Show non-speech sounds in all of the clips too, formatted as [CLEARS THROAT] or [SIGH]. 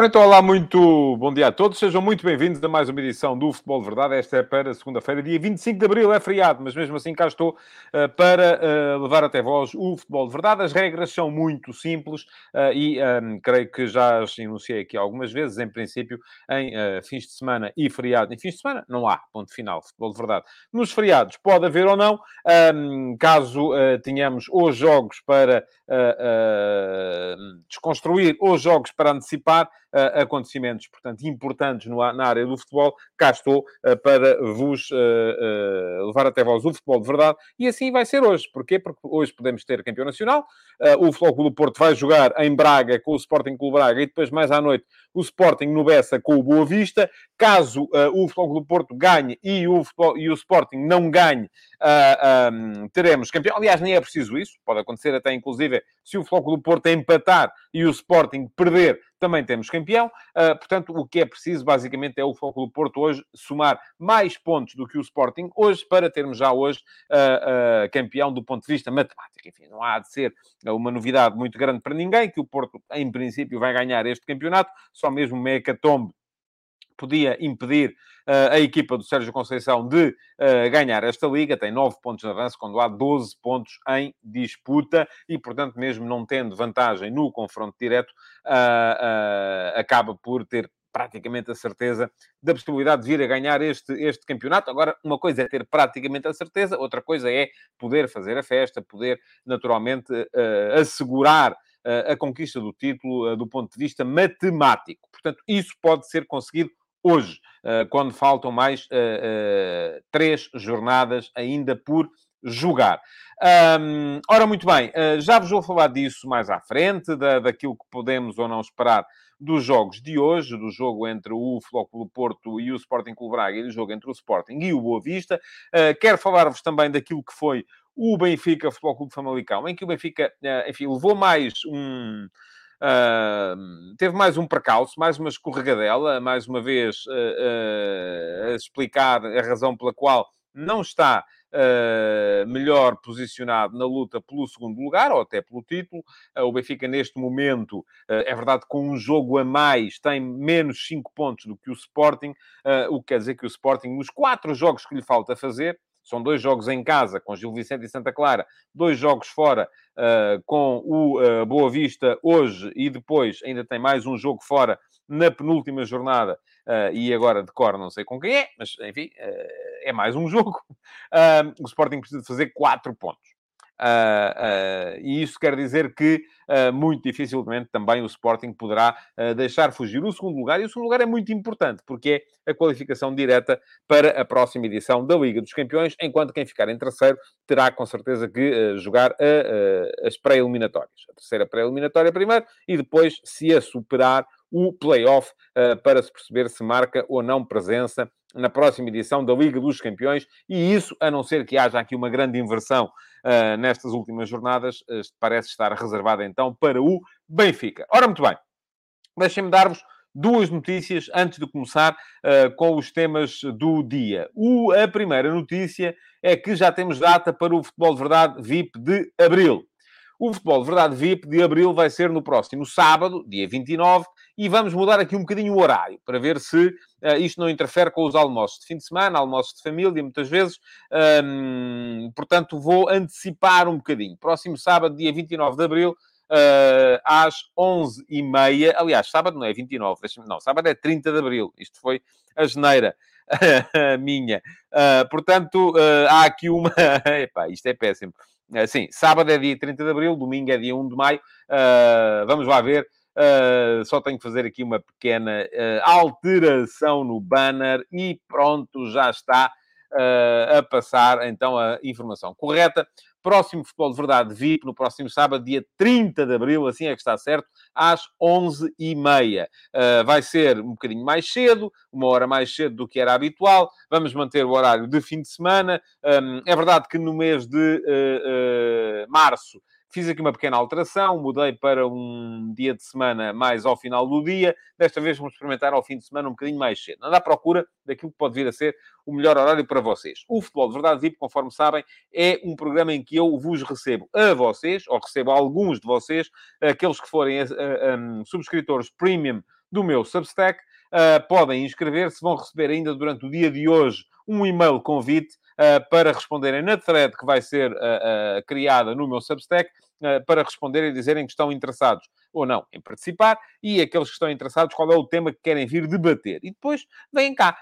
Ora então, olá, muito bom dia a todos. Sejam muito bem-vindos a mais uma edição do Futebol de Verdade. Esta é para segunda-feira, dia 25 de Abril, é feriado, mas mesmo assim cá estou uh, para uh, levar até vós o Futebol de Verdade. As regras são muito simples uh, e um, creio que já as enunciei aqui algumas vezes. Em princípio, em fins de semana e feriado. Em fins de semana, não há, ponto final, Futebol de Verdade. Nos feriados, pode haver ou não. Um, caso tenhamos os jogos para desconstruir, os jogos para antecipar, uh, acontecimentos, portanto, importantes no, na área do futebol, cá estou uh, para vos uh, levar até vós o futebol de verdade. E assim vai ser hoje. Porquê? Porque hoje podemos ter campeão nacional. o Futebol do Porto vai jogar em Braga com o Sporting Clube Braga e depois, mais à noite, o Sporting no Bessa com o Boa Vista. Caso o Futebol do Porto ganhe e o, futebol, e o Sporting não ganhe, um, teremos campeão. Aliás, nem é preciso isso. Pode acontecer até, inclusive, se o Futebol do Porto empatar e o Sporting perder, também temos campeão. Uh, portanto, o que é preciso, basicamente, é o Foco do Porto hoje somar mais pontos do que o Sporting hoje, para termos já hoje uh, uh, campeão do ponto de vista matemático. Enfim, não há de ser uma novidade muito grande para ninguém, que o Porto, em princípio, vai ganhar este campeonato. Só mesmo uma hecatombe podia impedir uh, a equipa do Sérgio Conceição de uh, ganhar esta liga. Tem 9 pontos de avanço, quando há 12 pontos em disputa e, portanto, mesmo não tendo vantagem no confronto direto, uh, acaba por ter praticamente a certeza da possibilidade de vir a ganhar este, este campeonato. Agora, uma coisa é ter praticamente a certeza, outra coisa é poder fazer a festa, poder naturalmente uh, assegurar a conquista do título uh, do ponto de vista matemático. Portanto, isso pode ser conseguido hoje, eh, quando faltam mais eh, eh, três jornadas ainda por jogar. Ora, muito bem, já vos vou falar disso mais à frente, da, daquilo que podemos ou não esperar dos jogos de hoje, do jogo entre o Flóculo Porto e o Sporting Clube Braga e do jogo entre o Sporting e o Boa Vista. Uh, quero falar-vos também daquilo que foi o Benfica Futebol Clube Famalicão, em que o Benfica, uh, enfim, levou mais um Uh, teve mais um percalço, mais uma escorregadela, mais uma vez uh, uh, a explicar a razão pela qual não está Uh, melhor posicionado na luta pelo segundo lugar, ou até pelo título. Uh, o Benfica, neste momento, uh, é verdade, com um jogo a mais, tem menos 5 pontos do que o Sporting, o que quer dizer que o Sporting, nos quatro jogos que lhe falta fazer, são dois jogos em casa com Gil Vicente e Santa Clara, dois jogos fora uh, com o uh, Boa Vista hoje e depois ainda tem mais um jogo fora na penúltima jornada uh, e agora de cor não sei com quem é, mas enfim, é mais um [LAUGHS] jogo. o Sporting precisa fazer quatro pontos. Uh, uh, e isso quer dizer que uh, muito dificilmente também o Sporting poderá deixar fugir o segundo lugar. E o segundo lugar é muito importante, porque é a qualificação direta para a próxima edição da Liga dos Campeões, enquanto quem ficar em terceiro terá com certeza que jogar a, as pré-eliminatórias. A terceira pré-eliminatória primeiro e depois, se a superar, o play-off para se perceber se marca ou não presença na próxima edição da Liga dos Campeões, e isso, a não ser que haja aqui uma grande inversão nestas últimas jornadas, uh, parece estar reservada então para o Benfica. Ora, muito bem, deixem-me dar-vos duas notícias antes de começar uh, com os temas do dia. O, a primeira notícia é que já temos data para o Futebol de Verdade VIP de Abril. O Futebol de Verdade VIP de Abril vai ser no próximo sábado, dia 29, e vamos mudar aqui um bocadinho o horário, para ver se uh, isto não interfere com os almoços de fim de semana, almoços de família, muitas vezes. Um, portanto, vou antecipar um bocadinho. Próximo sábado, dia 29 de Abril, uh, às 11h30. Aliás, sábado não é 29, não, sábado é 30 de Abril. Isto foi a geneira [LAUGHS] minha. Uh, portanto, uh, há aqui uma... [LAUGHS] Epá, isto é péssimo. Uh, sim, sábado é dia 30 de Abril, domingo é dia 1 de Maio. vamos lá ver Uh, só tenho que fazer aqui uma pequena uh, alteração no banner e pronto, já está uh, a passar então a informação correta. Próximo Futebol de Verdade VIP, no próximo sábado, dia 30 de Abril, assim é que está certo, às 11h30. vai ser um bocadinho mais cedo, uma hora mais cedo do que era habitual. Vamos manter o horário de fim de semana. Um, é verdade que no mês de março fiz aqui uma pequena alteração, mudei para um dia de semana mais ao final do dia. Desta vez vamos experimentar ao fim de semana um bocadinho mais cedo. Anda à procura daquilo que pode vir a ser o melhor horário para vocês. O Futebol de Verdade VIP, conforme sabem, é um programa em que eu vos recebo a vocês, ou recebo a alguns de vocês, aqueles que forem um, subscritores premium do meu Substack, uh, podem inscrever-se, vão receber ainda durante o dia de hoje um e-mail convite para responderem na thread que vai ser uh, criada no meu Substack, para responderem e dizerem que estão interessados ou não em participar e aqueles que estão interessados, qual é o tema que querem vir debater. E depois vêm cá.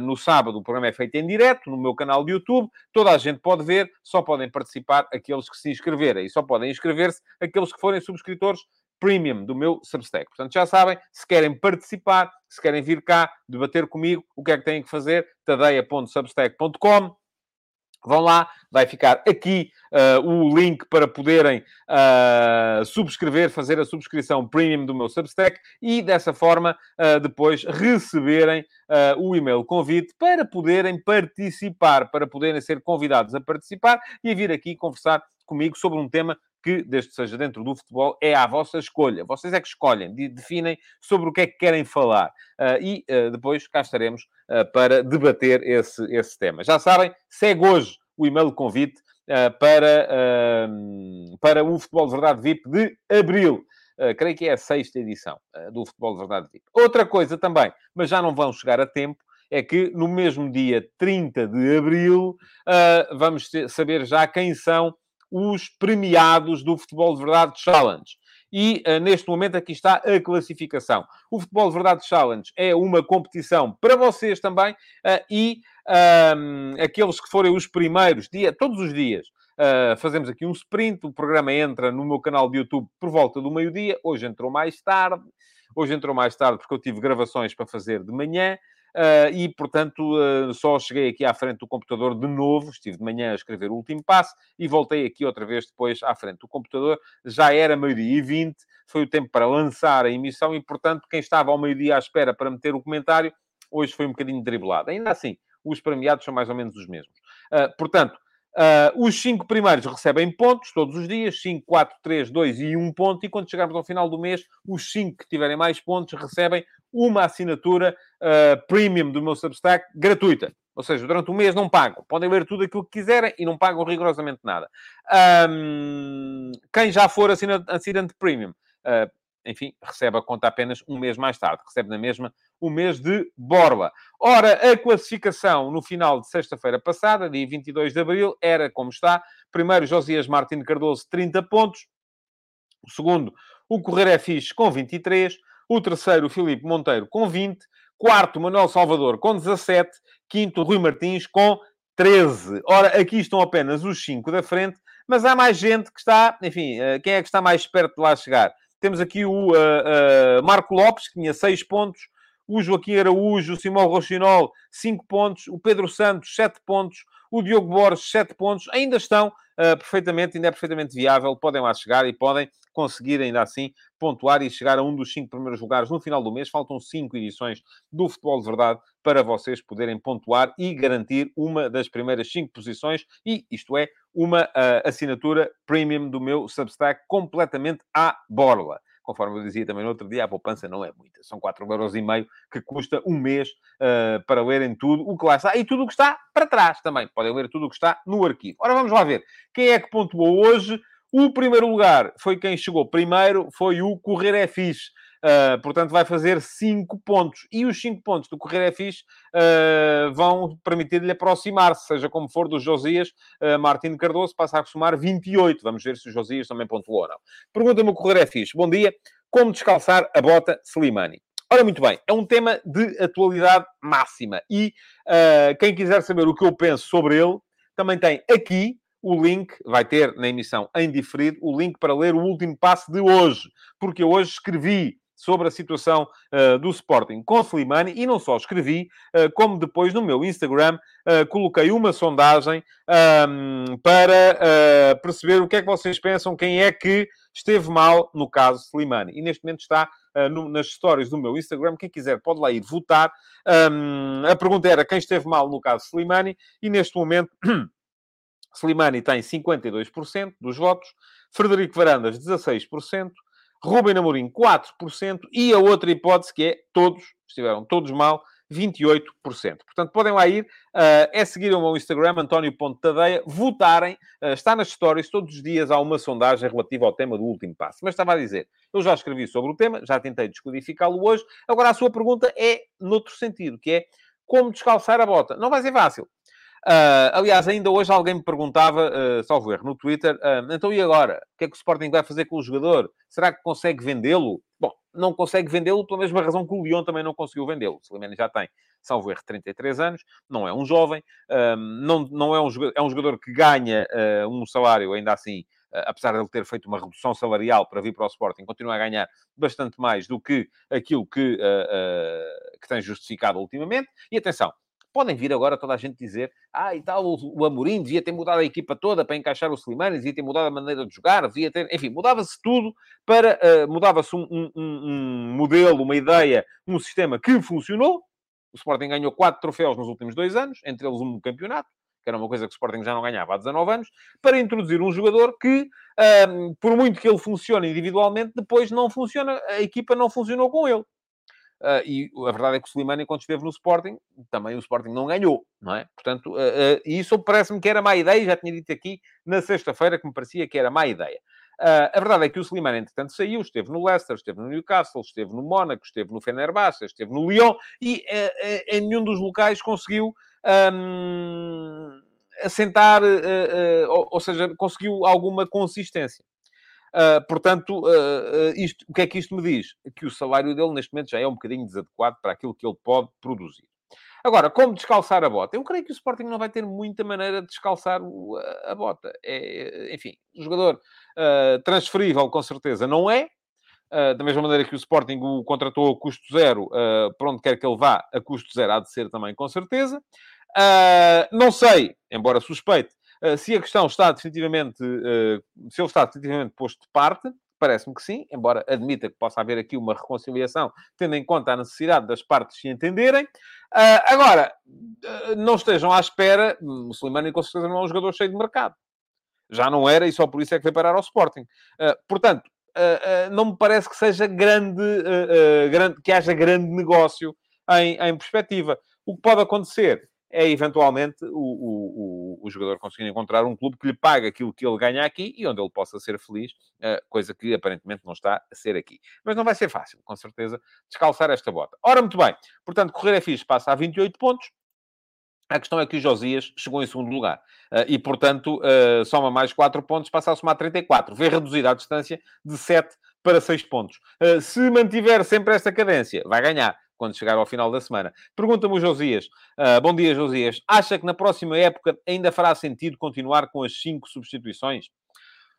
no sábado o programa é feito em direto, no meu canal de YouTube, toda a gente pode ver, só podem participar aqueles que se inscreverem. E só podem inscrever-se aqueles que forem subscritores premium do meu Substack. Portanto, já sabem, se querem participar, se querem vir cá debater comigo, o que é que têm que fazer? tadeia.substack.com Vão lá, vai ficar aqui uh, o link para poderem uh, subscrever, fazer a subscrição premium do meu Substack e dessa forma uh, depois receberem o e-mail convite para poderem participar, para poderem ser convidados a participar e a vir aqui conversar comigo sobre um tema que, desde que seja dentro do futebol, é à vossa escolha. Vocês é que escolhem, definem sobre o que é que querem falar. Uh, e uh, depois cá estaremos uh, para debater esse, esse tema. Já sabem, segue hoje o e-mail convite para, para o Futebol de Verdade VIP de Abril. Creio que é a sexta edição do Futebol de Verdade VIP. Outra coisa também, mas já não vão chegar a tempo, é que no mesmo dia 30 de abril vamos saber já quem são os premiados do Futebol de Verdade Challenge. E uh, neste momento aqui está a classificação. O Futebol de Verdade Challenge é uma competição para vocês também uh, e um, aqueles que forem os primeiros, dia, todos os dias, uh, fazemos aqui um sprint. O programa entra no meu canal de YouTube por volta do meio-dia. Hoje entrou mais tarde. Hoje entrou mais tarde porque eu tive gravações para fazer de manhã. Uh, e, portanto, uh, só cheguei aqui à frente do computador de novo, estive de manhã a escrever o último passo e voltei aqui outra vez depois à frente do computador. Já era meio-dia e vinte, foi o tempo para lançar a emissão e, portanto, quem estava ao meio-dia à espera para meter o comentário, hoje foi um bocadinho driblado. Ainda assim, os premiados são mais ou menos os mesmos. Uh, portanto, Uh, os cinco primeiros recebem pontos todos os dias, 5, 4, 3, 2 e 1 ponto, e quando chegarmos ao final do mês, os cinco que tiverem mais pontos recebem uma assinatura uh, premium do meu Substack gratuita. Ou seja, durante o mês não pagam. Podem ler tudo aquilo que quiserem e não pagam rigorosamente nada. Um, quem já for assinante premium, uh, enfim, recebe a conta apenas um mês mais tarde. Recebe na mesma o mês de Borla. Ora, a classificação no final de sexta-feira passada, dia 22 de abril, era como está. Primeiro, Josias Martins Cardoso, 30 pontos. O segundo, o Correr é com 23. O terceiro, o Filipe Monteiro, com 20. Quarto, Manuel Salvador, com 17. Quinto, Rui Martins, com 13. Ora, aqui estão apenas os 5 da frente, mas há mais gente que está... Enfim, eh, quem é que está mais perto de lá chegar? Temos aqui o uh, uh, Marco Lopes, que tinha 6 pontos. O Joaquim Araújo, o Simão Rochinol, 5 pontos, o Pedro Santos, 7 pontos, o Diogo Borges, 7 pontos, ainda estão uh, perfeitamente, ainda é perfeitamente viável, podem lá chegar e podem conseguir ainda assim pontuar e chegar a um dos 5 primeiros lugares no final do mês. Faltam 5 edições do Futebol de Verdade para vocês poderem pontuar e garantir uma das primeiras 5 posições e, isto é, uma uh, assinatura premium do meu Substack completamente à borla conforme eu dizia também no outro dia, a poupança não é muita. São 4,5€ que custa um mês uh, para lerem tudo o que lá está. E tudo o que está para trás também. Podem ler tudo o que está no arquivo. Ora, vamos lá ver. Quem é que pontuou hoje? O primeiro lugar foi quem chegou primeiro, foi o Correr é Fixe. Uh, portanto, vai fazer 5 pontos. E os 5 pontos do Correr é Fixe uh, vão permitir-lhe aproximar-se, seja como for, dos Josias. Uh, Martino Cardoso passa a somar 28. Vamos ver se o Josias também pontuou ou não. Pergunta-me o Correr é Fixe. Bom dia. Como descalçar a bota Slimani? Ora, muito bem, é um tema de atualidade máxima. E quem quiser saber o que eu penso sobre ele, também tem aqui o link, vai ter na emissão em diferido, o link para ler o último passo de hoje. Porque eu hoje escrevi sobre a situação uh, do Sporting com Slimani e não só escrevi, uh, como depois no meu Instagram uh, coloquei uma sondagem um, ehm, para perceber o que é que vocês pensam, quem é que esteve mal no caso Slimani. E neste momento está no, nas stories do meu Instagram, quem quiser pode lá ir votar. Um, ehm, a pergunta era quem esteve mal no caso Slimani e neste momento... [CLEARS THROAT] Slimani tem 52% dos votos, Frederico Varandas 16%, Rubem Amorim 4% e a outra hipótese que é todos, estiveram todos mal, 28%. Portanto, podem lá ir, uh, é seguir o meu Instagram, António.tadeia, votarem, uh, está nas stories, todos os dias há uma sondagem relativa ao tema do último passo. Mas estava a dizer, eu já escrevi sobre o tema, já tentei descodificá-lo hoje, agora a sua pergunta é noutro sentido, que é como descalçar a bota. Não vai ser fácil. Uh, aliás, ainda hoje alguém me perguntava, uh, salvo erro, no Twitter, uh, então e agora? O que é que o Sporting vai fazer com o jogador? Será que consegue vendê-lo? Bom, não consegue vendê-lo pela mesma razão que o Lyon também não conseguiu vendê-lo. O Slimani já tem, salvo erro, 33 anos, não é um jovem, não, não é, um jogador, é um jogador que ganha um salário, ainda assim, apesar de ele ter feito uma redução salarial para vir para o Sporting, continua a ganhar bastante mais do que aquilo que, que tem justificado ultimamente. E atenção, podem vir agora toda a gente dizer ah, e tal, o, Amorim devia ter mudado a equipa toda para encaixar o Slimani, devia ter mudado a maneira de jogar, devia ter... Enfim, mudava-se tudo para... Uh, mudava-se um, um, um, modelo, uma ideia, um sistema que funcionou. O Sporting ganhou quatro troféus nos últimos dois anos, entre eles um campeonato, que era uma coisa que o Sporting já não ganhava há 19 anos, para introduzir um jogador que, um, por muito que ele funcione individualmente, depois não funciona, a equipa não funcionou com ele. Uh, e a verdade é que o Slimani, quando esteve no Sporting, também o Sporting não ganhou, não é? Portanto, uh, uh, isso parece-me que era má ideia, já tinha dito aqui na sexta-feira que me parecia que era má ideia. a verdade é que o Slimani, entretanto, saiu, esteve no Leicester, esteve no Newcastle, esteve no Mónaco, esteve no Fenerbahçe, esteve no Lyon, e em nenhum dos locais conseguiu... Um, assentar, ou, ou seja, conseguiu alguma consistência. Uh, portanto, uh, isto, o que é que isto me diz? Que o salário dele, neste momento, já é um bocadinho desadequado para aquilo que ele pode produzir. Agora, como descalçar a bota? Eu creio que o Sporting não vai ter muita maneira de descalçar a, a bota. É, enfim, o jogador uh, transferível, com certeza, não é. Uh, da mesma maneira que o Sporting o contratou a custo zero, uh, para onde quer que ele vá, a custo zero há de ser também, com certeza. não sei, embora suspeite, se a questão está definitivamente, eh, se ele está definitivamente posto de parte, parece-me que sim, embora admita que possa haver aqui uma reconciliação, tendo em conta a necessidade das partes se entenderem. Eh, agora, não estejam à espera, o Slimani com certeza não é um jogador cheio de mercado. Já não era e só por isso é que veio parar ao Sporting. Portanto, não me parece que seja grande, grande que haja grande negócio em, em perspectiva. O que pode acontecer é eventualmente o, o, o, jogador conseguir encontrar um clube que lhe pague aquilo que ele ganha aqui e onde ele possa ser feliz, eh, coisa que aparentemente não está a ser aqui. Mas não vai ser fácil, com certeza, descalçar esta bota. Ora, muito bem, portanto, correr é fixe, passa a 28 pontos. A questão é que o Josias chegou em segundo lugar uh, e, portanto, uh, soma mais 4 pontos, passa a somar 34. Vê reduzida a distância de 7 para 6 pontos. Se mantiver sempre esta cadência, vai ganhar quando chegar ao final da semana. Pergunta-me o Josias. Uh, bom dia, Josias. Acha que na próxima época ainda fará sentido continuar com as cinco substituições?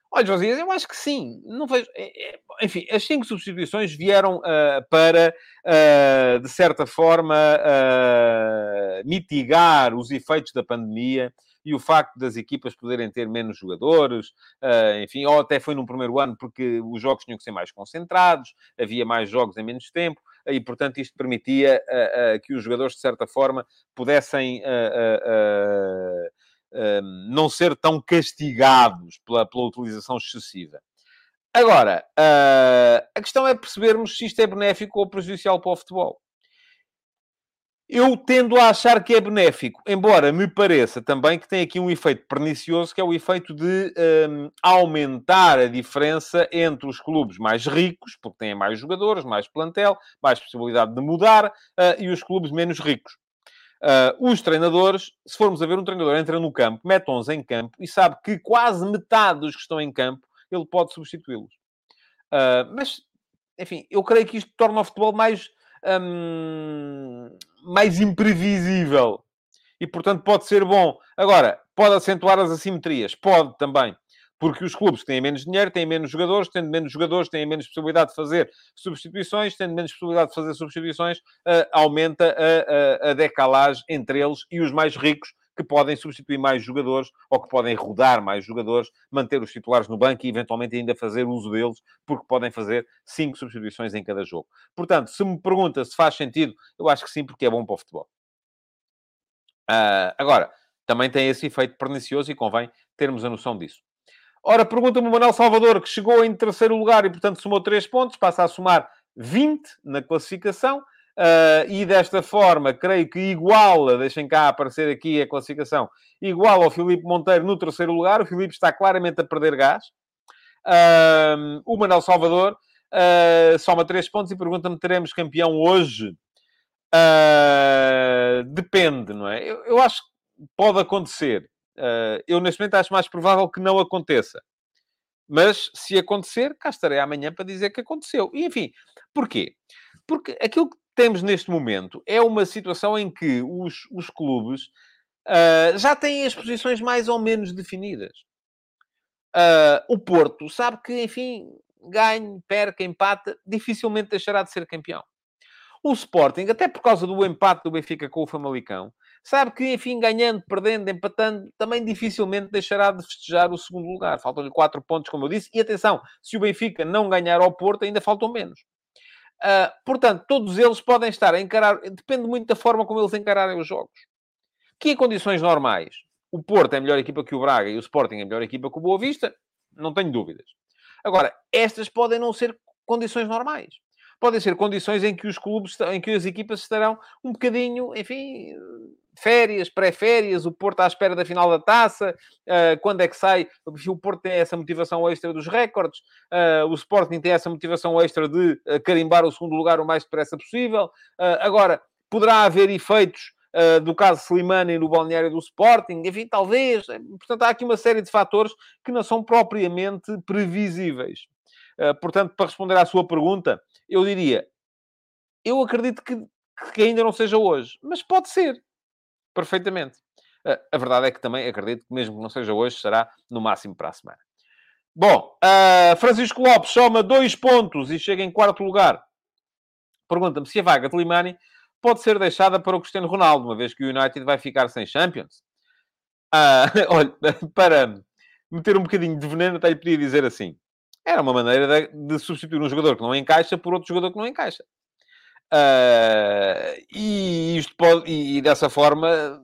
Olha, Josias, eu acho que sim. Não vejo... É, é, enfim, as cinco substituições vieram uh, para, uh, de certa forma, mitigar os efeitos da pandemia e o facto das equipas poderem ter menos jogadores, enfim, ou até foi no primeiro ano porque os jogos tinham que ser mais concentrados, havia mais jogos em menos tempo e, portanto, isto permitia uh, uh, que os jogadores, de certa forma, pudessem uh, não ser tão castigados pela, pela utilização excessiva. Agora, a questão é percebermos se isto é benéfico ou prejudicial para o futebol. Eu tendo a achar que é benéfico, embora me pareça também que tem aqui um efeito pernicioso, que é o efeito de um, aumentar a diferença entre os clubes mais ricos, porque têm mais jogadores, mais plantel, mais possibilidade de mudar, uh, e os clubes menos ricos. Uh, os treinadores, se formos a ver, um treinador entra no campo, mete 11 em campo e sabe que quase metade dos que estão em campo ele pode substituí-los. Uh, mas, enfim, eu creio que isto torna o futebol mais hum, mais imprevisível. E, portanto, pode ser bom. Agora, pode acentuar as assimetrias? Pode também. Porque os clubes têm menos dinheiro, têm menos jogadores, tendo menos jogadores, têm menos possibilidade de fazer substituições, tendo menos possibilidade de fazer substituições, uh, aumenta a, a, a decalagem entre eles e os mais ricos, que podem substituir mais jogadores ou que podem rodar mais jogadores, manter os titulares no banco e eventualmente ainda fazer uso deles, porque podem fazer cinco substituições em cada jogo. Portanto, se me pergunta se faz sentido, eu acho que sim, porque é bom para o futebol. Uh, agora, também tem esse efeito pernicioso e convém termos a noção disso. Ora, pergunta-me o Manuel Salvador, que chegou em terceiro lugar e, portanto, somou 3 pontos, passa a somar 20 na classificação. Uh, e desta forma, creio que iguala, deixem cá aparecer aqui a classificação, iguala ao Filipe Monteiro no terceiro lugar. O Filipe está claramente a perder gás. Uh, o Manuel Salvador uh, soma 3 pontos e pergunta-me: teremos campeão hoje? depende, não é? Eu, eu, acho que pode acontecer. eu, neste momento, acho mais provável que não aconteça. Mas se acontecer, cá estarei amanhã para dizer que aconteceu. E enfim, porquê? Porque aquilo que temos neste momento é uma situação em que os, os clubes uh, já têm as posições mais ou menos definidas. Uh, o Porto sabe que, enfim, ganhe, perca, empata, dificilmente deixará de ser campeão. O Sporting, até por causa do empate do Benfica com o Famalicão, sabe que, enfim, ganhando, perdendo, empatando, também dificilmente deixará de festejar o segundo lugar. Faltam-lhe quatro pontos, como eu disse. E atenção, se o Benfica não ganhar ao Porto, ainda faltam menos. Uh, portanto, todos eles podem estar a encarar, depende muito da forma como eles encararem os jogos. Que em condições normais, o Porto é a melhor equipa que o Braga e o Sporting é a melhor equipa que o Boa Vista, não tenho dúvidas. Agora, estas podem não ser condições normais. Podem ser condições em que os clubes, em que as equipas estarão um bocadinho, enfim, férias, pré-férias, o Porto à espera da final da taça, uh, quando é que sai? O Porto tem essa motivação extra dos recordes, uh, o Sporting tem essa motivação extra de uh, carimbar o segundo lugar o mais depressa possível. agora, poderá haver efeitos do caso Slimani no balneário do Sporting, enfim, talvez. Portanto, há aqui uma série de fatores que não são propriamente previsíveis. portanto, para responder à sua pergunta, eu diria, eu acredito que, que ainda não seja hoje, mas pode ser perfeitamente. A verdade é que também acredito que, mesmo que não seja hoje, será no máximo para a semana. Bom, uh, Francisco Lopes soma dois pontos e chega em quarto lugar. Pergunta-me se a vaga de Limani pode ser deixada para o Cristiano Ronaldo, uma vez que o United vai ficar sem Champions. Uh, [LAUGHS] olha, para meter um bocadinho de veneno, até lhe podia dizer assim. Era uma maneira de, de substituir um jogador que não encaixa por outro jogador que não encaixa. Uh, e isto pode, e, e, dessa forma,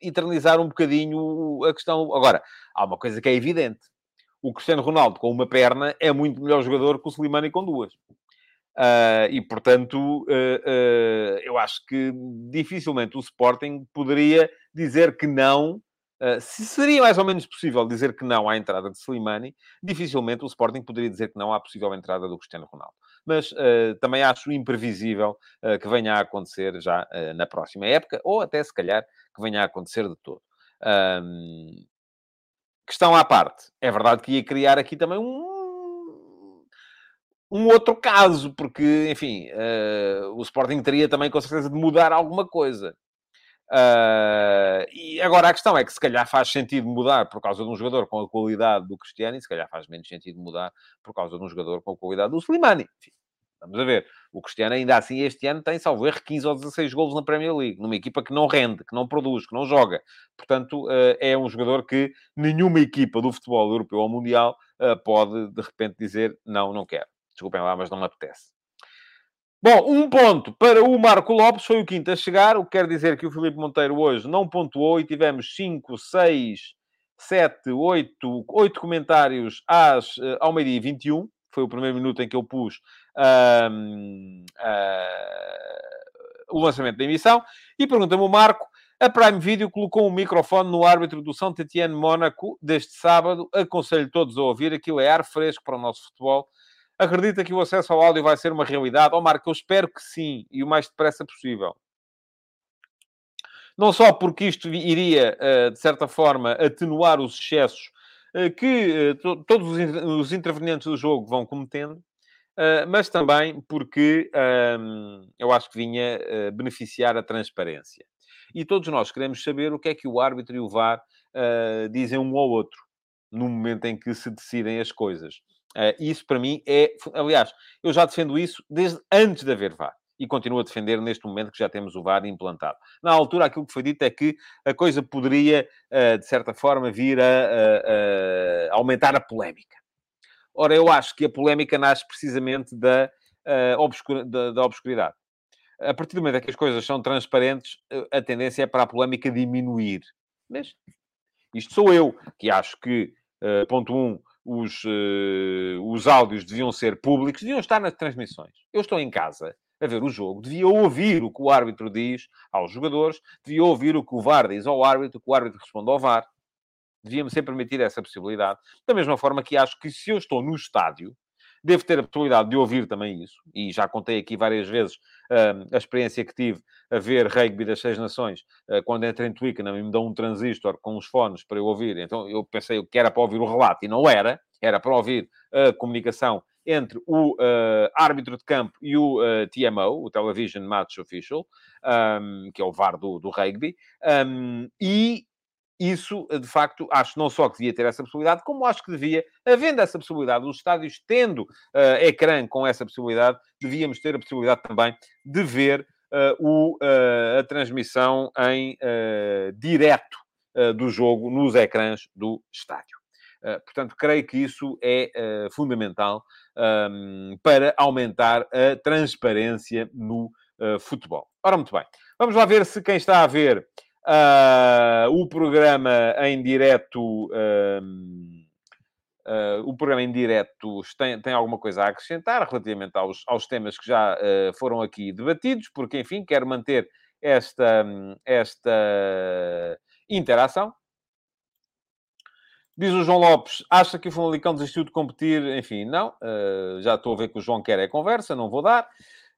eternizar um bocadinho a questão. Agora, há uma coisa que é evidente: o Cristiano Ronaldo com uma perna é muito melhor jogador que o Slimani com duas. Uh, e, portanto, uh, eu acho que dificilmente o Sporting poderia dizer que não Uh, se seria mais ou menos possível dizer que não à entrada de Slimani, dificilmente o Sporting poderia dizer que não à possível entrada do Cristiano Ronaldo mas uh, também acho imprevisível uh, que venha a acontecer já uh, na próxima época, ou até se calhar que venha a acontecer de todo. Um, questão à parte, é verdade que ia criar aqui também um, um outro caso, porque, enfim, o Sporting teria também com certeza de mudar alguma coisa. Uh, e agora a questão é que se calhar faz sentido mudar por causa de um jogador com a qualidade do Cristiano e se calhar faz menos sentido mudar por causa de um jogador com a qualidade do Slimani. Enfim, vamos a ver. O Cristiano ainda assim este ano tem, salvo erro, 15 ou 16 golos na Premier League, numa equipa que não rende, que não produz, que não joga. Portanto, uh, é um jogador que nenhuma equipa do futebol europeu ou mundial uh, pode, de repente, dizer não, não quero. Desculpem lá, mas não me apetece. Bom, um ponto para o Marco Lopes, foi o quinto a chegar, o que quer dizer que o Filipe Monteiro hoje não pontuou e tivemos 5, 6, 7, 8, 8 comentários às, uh, ao meio-dia 21. Foi o primeiro minuto em que eu pus uh, o lançamento da emissão. E pergunta-me o Marco, a Prime Video colocou um microfone no árbitro do São Etienne Mónaco deste sábado. Aconselho todos a ouvir, aquilo é ar fresco para o nosso futebol Acredita que o acesso ao áudio vai ser uma realidade? Ó, oh, Marco, eu espero que sim, e o mais depressa possível. Não só porque isto iria, eh, de certa forma, atenuar os excessos eh, que eh, todos os intervenientes do jogo vão cometendo, mas também porque ehm, eu acho que vinha beneficiar a transparência. E todos nós queremos saber o que é que o árbitro e o VAR dizem um ao outro no momento em que se decidem as coisas. Uh, isso para mim é. Aliás, eu já defendo isso desde antes de haver VAR. E continuo a defender neste momento que já temos o VAR implantado. Na altura, aquilo que foi dito é que a coisa poderia, uh, de certa forma, vir a, aumentar a polémica. Ora, eu acho que a polémica nasce precisamente da, uh, obscura, da, da obscuridade. A partir do momento em que as coisas são transparentes, a tendência é para a polémica diminuir. Mas isto sou eu, que acho que, ponto 1, um, os, uh, os áudios deviam ser públicos, deviam estar nas transmissões. Eu estou em casa a ver o jogo, devia ouvir o que o árbitro diz aos jogadores, devia ouvir o que o VAR diz ao árbitro, o que o árbitro responde ao VAR. Devia-me sempre permitir essa possibilidade. Da mesma forma que acho que se eu estou no estádio, devo ter a possibilidade de ouvir também isso. E já contei aqui várias vezes uh, a experiência que tive a ver rugby das Seis Nações, uh, quando entrei em Twickenham e me dão um transistor com uns fones para eu ouvir. Então eu pensei que era para ouvir o relato e não era. Era para ouvir a comunicação entre o uh, árbitro de campo e o uh, TMO, o Television Match Official, um, que é o VAR do, do rugby, um, e isso, de facto, acho não só que devia ter essa possibilidade, como acho que devia, havendo essa possibilidade, os estádios tendo uh, ecrã com essa possibilidade, devíamos ter a possibilidade também de ver uh, o, uh, a transmissão em direto do jogo nos ecrãs do estádio. portanto, creio que isso é fundamental um, para aumentar a transparência no futebol. Ora, muito bem. Vamos lá ver se quem está a ver Uh, o programa em direto. Uh, o programa em direto tem, tem alguma coisa a acrescentar relativamente aos, aos temas que já uh, foram aqui debatidos, porque, enfim, quero manter esta, esta interação. Diz o João Lopes, acha que o Famalicão desistiu de competir? Enfim, não. Já estou a ver que o João quer é conversa, não vou dar.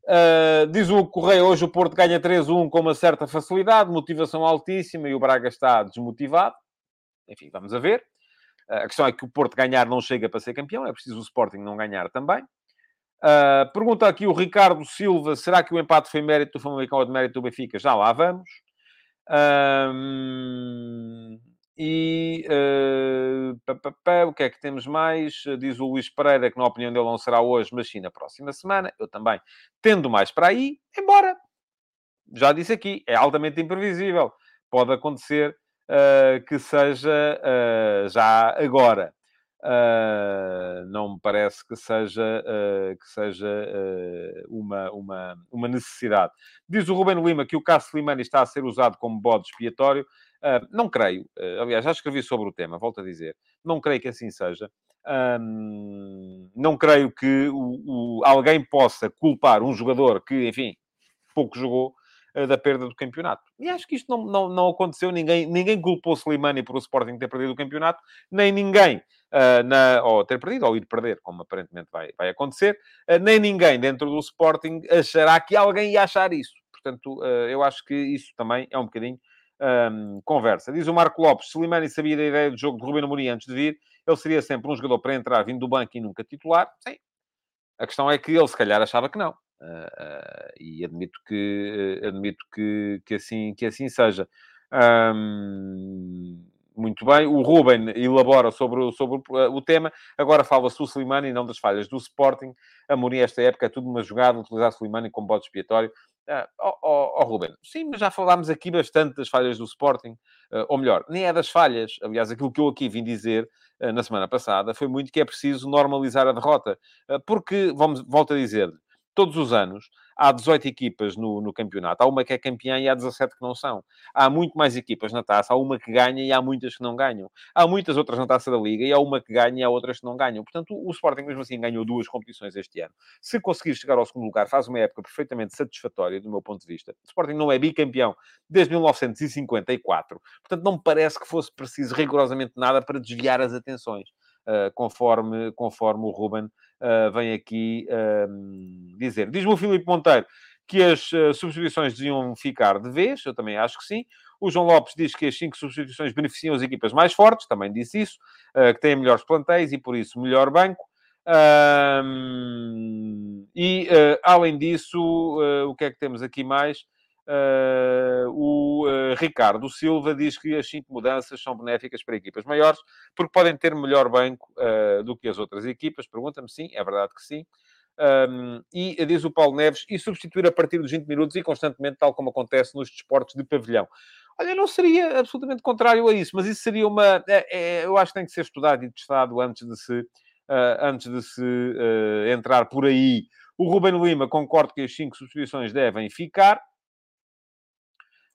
Uh, diz o Correio, hoje o Porto ganha 3-1 com uma certa facilidade, motivação altíssima e o Braga está desmotivado. Enfim, vamos a ver. Uh, a questão é que o Porto ganhar não chega para ser campeão, é preciso o Sporting não ganhar também. Uh, pergunta aqui o Ricardo Silva, será que o empate foi mérito do Famalicão ou de mérito do Benfica? Já lá vamos. E uh, pá, pá, pá, o que é que temos mais? Diz o Luís Pereira que, na opinião dele, não será hoje, mas sim na próxima semana. Eu também tendo mais para aí, embora. Já disse aqui, é altamente imprevisível. Pode acontecer uh, que seja uh, já agora. Uh, não me parece que seja, que seja uma, uma, uma necessidade. Diz o Ruben Lima que o caso Slimani está a ser usado como bode expiatório. Uh, não creio, uh, aliás, já escrevi sobre o tema, volto a dizer, não creio que assim seja. Um, não creio que o, o, alguém possa culpar um jogador que, enfim, pouco jogou uh, da perda do campeonato. E acho que isto não, não, não aconteceu. Ninguém, ninguém culpou Slimani por o Sporting ter perdido o campeonato, nem ninguém, na, ou ter perdido, ou ir perder, como aparentemente vai, vai acontecer, nem ninguém dentro do Sporting achará que alguém ia achar isso. Portanto, eu acho que isso também é um bocadinho um, conversa. Diz o Marco Lopes, Slimani sabia da ideia do jogo de Rubén Amorim antes de vir, ele seria sempre um jogador para entrar vindo do banco e nunca titular. Sim. A questão é que ele, se calhar, achava que não. Uh, uh, e admito que, uh, admito que, que, assim, que assim seja. Um, muito bem. O Ruben elabora sobre, sobre o tema. Agora fala-se do Slimani e não das falhas do Sporting. Amorim, esta época, é tudo uma jogada, utilizar Slimani como bode expiatório. Uh, oh, Ruben, sim, mas já falámos aqui bastante das falhas do Sporting, uh, ou melhor, nem é das falhas. Aliás, aquilo que eu aqui vim dizer uh, na semana passada foi muito que é preciso normalizar a derrota, porque, vamos, volto a dizer, todos os anos há 18 equipas no, no campeonato. Há uma que é campeã e há 17 que não são. Há muito mais equipas na taça. Há uma que ganha e há muitas que não ganham. Há muitas outras na taça da Liga e há uma que ganha e há outras que não ganham. Portanto, o Sporting, mesmo assim, ganhou duas competições este ano. Se conseguir chegar ao segundo lugar, faz uma época perfeitamente satisfatória, do meu ponto de vista. O Sporting não é bicampeão desde 1954. Portanto, não me parece que fosse preciso rigorosamente nada para desviar as atenções. Uh, conforme, conforme o Ruben uh, vem aqui uh, dizer. Diz-me o Filipe Monteiro que as uh, substituições deviam ficar de vez, eu também acho que sim. O João Lopes diz que as cinco substituições beneficiam as equipas mais fortes, também disse isso, que têm melhores plantéis e por isso melhor banco. e uh, além disso, o que é que temos aqui mais? Uh, o uh, Ricardo Silva diz que as cinco mudanças são benéficas para equipas maiores, porque podem ter melhor banco uh, do que as outras equipas. Pergunta-me sim, é verdade que sim. Um, e diz o Paulo Neves, e substituir a partir dos 20 minutos e constantemente, tal como acontece nos desportos de pavilhão. Olha, não seria absolutamente contrário a isso, mas isso seria uma. É, é, eu acho que tem que ser estudado e testado antes de se, antes de se entrar por aí. O Ruben Lima concorda que as cinco substituições devem ficar.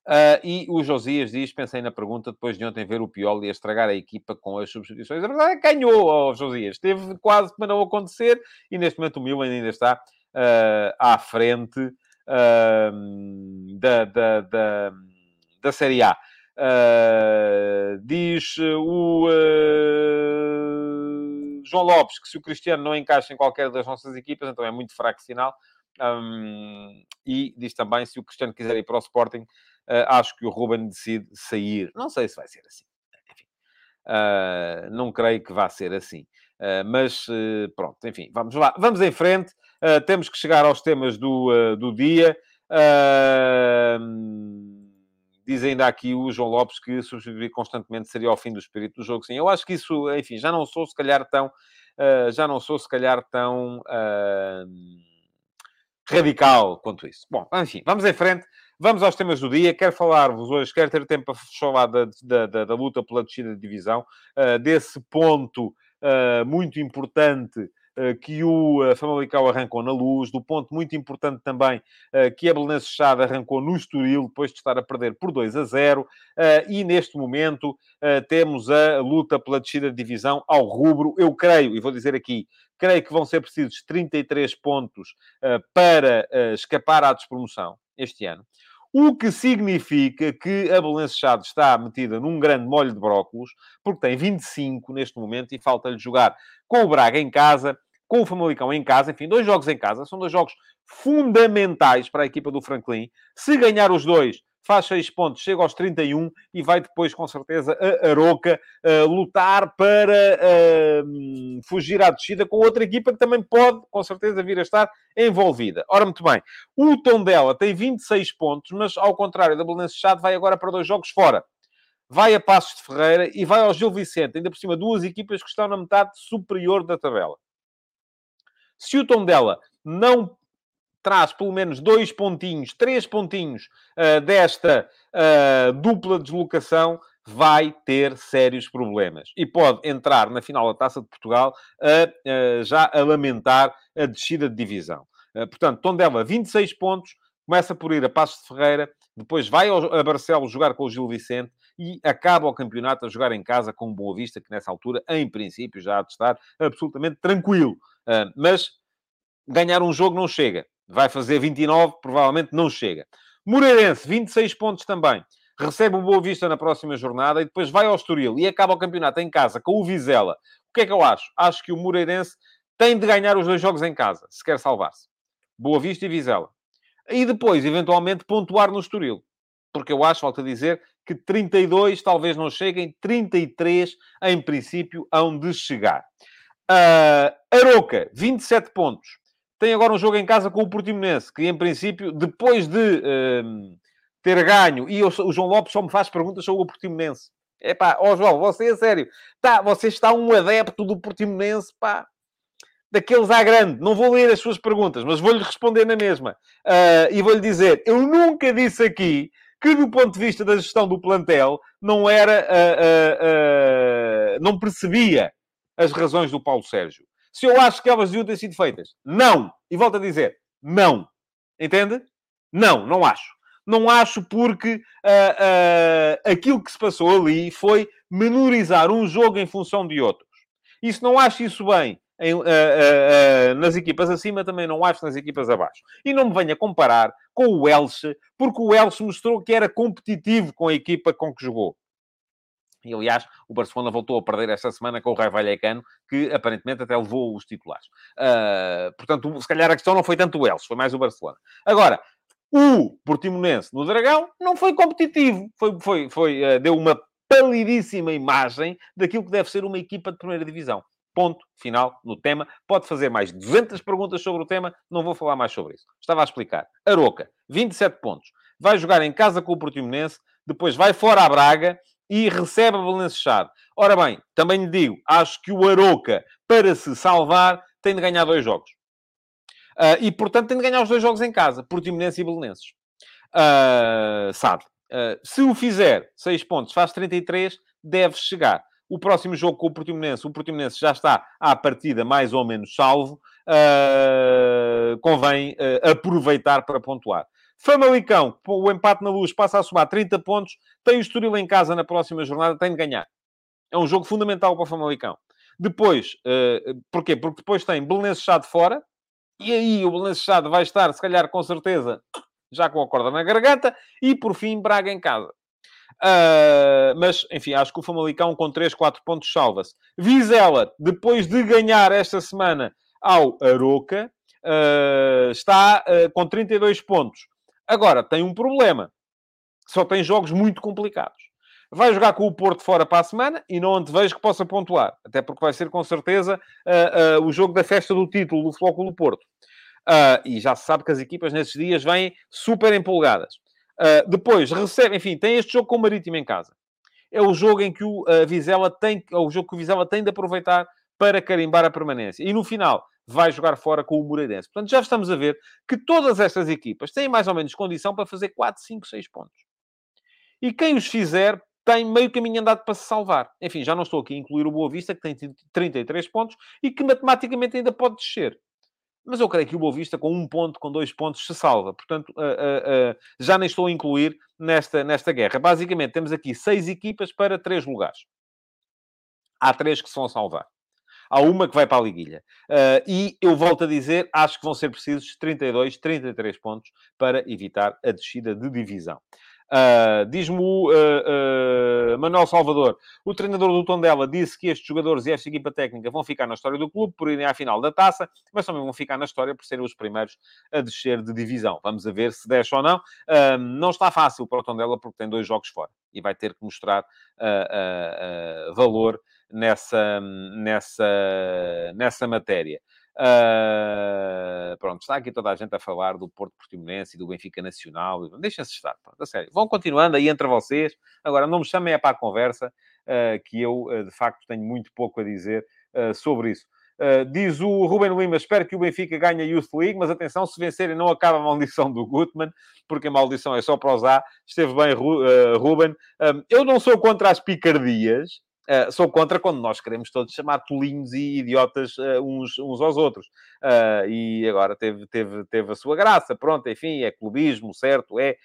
Uh, e o Josias diz, pensei na pergunta, depois de ontem ver o Pioli a estragar a equipa com as substituições. A verdade é que ganhou, oh, Josias. Teve quase para não acontecer. E neste momento o Milan ainda está uh, à frente uh, da, da, da, da Série A. diz o João Lopes que se o Cristiano não encaixa em qualquer das nossas equipas, então é muito fraco sinal. Um, e diz também, se o Cristiano quiser ir para o Sporting, acho que o Ruben decide sair. Não sei se vai ser assim. Enfim, uh, não creio que vá ser assim. Uh, mas pronto, enfim, vamos lá. Vamos em frente. temos que chegar aos temas do, do dia. diz ainda aqui o João Lopes que substituir constantemente seria o fim do espírito do jogo. Sim, eu acho que isso, enfim, já não sou se calhar tão... já não sou se calhar tão radical quanto isso. Bom, enfim, vamos em frente. Vamos aos temas do dia. Quero falar-vos hoje, quero ter tempo para falar da, da, da, da luta pela descida de divisão, uh, desse ponto uh, muito importante uh, que o Famalicão arrancou na luz, do ponto muito importante também que a Belenenses Chade arrancou no Estoril, depois de estar a perder por 2 a 0. e neste momento temos a luta pela descida de divisão ao rubro. Eu creio, e vou dizer aqui, creio que vão ser precisos 33 pontos para escapar à despromoção este ano. O que significa que a Chade está metida num grande molho de brócolos, porque tem 25 neste momento e falta-lhe jogar com o Braga em casa, com o Famalicão em casa, enfim, dois jogos em casa, são dois jogos fundamentais para a equipa do Franklin. Se ganhar os dois, faz 6 pontos, chega aos 31 e vai depois, com certeza, a Aroca lutar para uh, fugir à descida com outra equipa que também pode, com certeza, vir a estar envolvida. Ora, muito bem. O Tondela tem 26 pontos, mas, ao contrário da Belenenses Chade, vai agora para dois jogos fora. Vai a Passos de Ferreira e vai ao Gil Vicente. Ainda por cima, duas equipas que estão na metade superior da tabela. Se o Tondela não traz pelo menos dois pontinhos, três pontinhos uh, desta uh, dupla deslocação, vai ter sérios problemas. E pode entrar na final da Taça de Portugal uh, já a lamentar a descida de divisão. portanto, Tondela, 26 pontos, começa por ir a Passos de Ferreira, depois vai ao, a Barcelos jogar com o Gil Vicente e acaba o campeonato a jogar em casa com o Boa Vista, que nessa altura, em princípio, já há de estar absolutamente tranquilo. mas ganhar um jogo não chega. Vai fazer 29, provavelmente não chega. Moreirense, 26 pontos também. Recebe o Boa Vista na próxima jornada e depois vai ao Estoril e acaba o campeonato em casa com o Vizela. O que é que eu acho? Acho que o Moreirense tem de ganhar os dois jogos em casa, se quer salvar-se. Boa Vista e Vizela. E depois, eventualmente, pontuar no Estoril. Porque eu acho, falta dizer, que 32 talvez não cheguem, 33 em princípio hão de chegar. Uh, Aroca, 27 pontos tem agora um jogo em casa com o Portimonense, que em princípio, depois de uh, ter ganho, e eu, o João Lopes só me faz perguntas sobre o Portimonense. É pá, ó João, você é sério, tá, você está um adepto do Portimonense, pá, daqueles à grande. Não vou ler as suas perguntas, mas vou-lhe responder na mesma. Uh, e vou-lhe dizer, eu nunca disse aqui que do ponto de vista da gestão do plantel não era, uh, uh, não percebia as razões do Paulo Sérgio. Se eu acho que elas deviam ter sido feitas, não. E volto a dizer, não. Entende? Não, não acho. Não acho porque uh, uh, aquilo que se passou ali foi menorizar um jogo em função de outros. E se não acho isso bem em, uh, nas equipas acima, também não acho nas equipas abaixo. E não me venha comparar com o Elche, porque o Elche mostrou que era competitivo com a equipa com que jogou. E, aliás, o Barcelona voltou a perder esta semana com o Raio Vallecano, que aparentemente até levou os titulares. Uh, portanto, se calhar a questão não foi tanto o Elche, foi mais o Barcelona. Agora, o Portimonense no Dragão não foi competitivo. Foi, foi, foi, uh, deu uma palidíssima imagem daquilo que deve ser uma equipa de primeira divisão. Ponto final no tema. Pode fazer mais 200 perguntas sobre o tema, não vou falar mais sobre isso. Estava a explicar. Aroca, 27 pontos. Vai jogar em casa com o Portimonense, depois vai fora a Braga e recebe a Chade. Ora bem, também lhe digo, acho que o Aroca, para se salvar, tem de ganhar dois jogos. Uh, e, portanto, tem de ganhar os dois jogos em casa, Portimonense e Belenenses. Uh, sabe. Uh, se o fizer, 6 pontos, faz 33, deve chegar. O próximo jogo com o Portimonense, o Portimonense já está à partida mais ou menos salvo. Uh, convém aproveitar para pontuar. Famalicão, o empate na luz passa a somar 30 pontos, tem o Estoril em casa na próxima jornada, tem de ganhar. É um jogo fundamental para o Famalicão. Depois, uh, porquê? Porque depois tem Belenenses Chade fora, e aí o Belenenses Chade vai estar, se calhar, com certeza, já com a corda na garganta, e por fim, Braga em casa. Uh, mas, enfim, acho que o Famalicão com 3, 4 pontos salva-se. Vizela, depois de ganhar esta semana ao Aroca, uh, está uh, com 32 pontos. Agora, tem um problema. Só tem jogos muito complicados. Vai jogar com o Porto fora para a semana e não antevejo que possa pontuar. Até porque vai ser, com certeza, o jogo da festa do título do Flóculo Porto. e já se sabe que as equipas nesses dias vêm super empolgadas. Uh, depois recebe, enfim, tem este jogo com o Marítimo em casa. É o jogo em que o uh, Vizela tem, é o jogo que o Vizela tem de aproveitar para carimbar a permanência. E no final vai jogar fora com o Moreirense. Portanto, já estamos a ver que todas estas equipas têm mais ou menos condição para fazer 4, 5, 6 pontos. E quem os fizer tem meio caminho andado para se salvar. Enfim, já não estou aqui a incluir o Boa Vista, que tem 33 pontos e que matematicamente ainda pode descer mas eu creio que o Boa Vista, com um ponto, com dois pontos, se salva. Portanto, uh, uh, uh, já nem estou a incluir nesta, nesta guerra. Basicamente, temos aqui seis equipas para três lugares. Há três que se vão salvar. Há uma que vai para a liguilha. e eu volto a dizer, acho que vão ser precisos 32, 33 pontos para evitar a descida de divisão. Uh, Diz-me o uh, uh, Manuel Salvador, o treinador do Tondela disse que estes jogadores e esta equipa técnica vão ficar na história do clube por irem à final da taça, mas também vão ficar na história por serem os primeiros a descer de divisão. Vamos a ver se desce ou não. não está fácil para o Tondela porque tem dois jogos fora e vai ter que mostrar valor nessa, nessa, nessa matéria. Uh, pronto, está aqui toda a gente a falar do Porto Portimonense e do Benfica Nacional. Deixem-se estar, pronto, a sério. Vão continuando aí entre vocês. Agora, não me chamem é para a conversa, uh, que eu, uh, de facto, tenho muito pouco a dizer sobre isso. diz o Ruben Lima, espero que o Benfica ganhe a Youth League, mas atenção, se vencerem não acaba a maldição do Gutmann, porque a maldição é só para usar. Esteve bem, Ruben. eu não sou contra as picardias, Uh, sou contra quando nós queremos todos chamar tolinhos e idiotas uh, uns, uns aos outros. Uh, e agora teve, teve, teve a sua graça. Pronto, enfim, é clubismo, certo? É.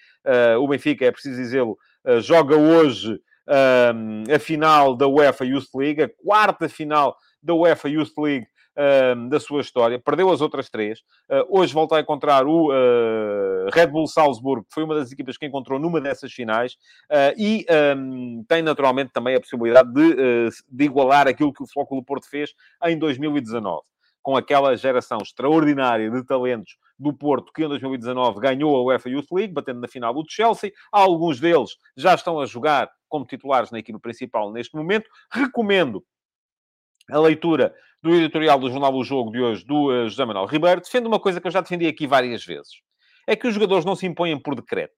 o Benfica, é preciso dizê-lo, joga hoje a final da UEFA Youth League, a quarta final da UEFA Youth League uh, da sua história, perdeu as outras três. Uh, hoje volta a encontrar o uh, Red Bull Salzburgo, que foi uma das equipas que encontrou numa dessas finais, e um, tem naturalmente também a possibilidade de, de igualar aquilo que o Flóculo Porto fez em 2019 com aquela geração extraordinária de talentos do Porto, que em 2019 ganhou a UEFA Youth League, batendo na final o Chelsea. Alguns deles já estão a jogar como titulares na equipe principal neste momento. Recomendo a leitura do editorial do Jornal O Jogo de hoje, do uh, José Manuel Ribeiro, defende uma coisa que eu já defendi aqui várias vezes. É que os jogadores não se impõem por decreto.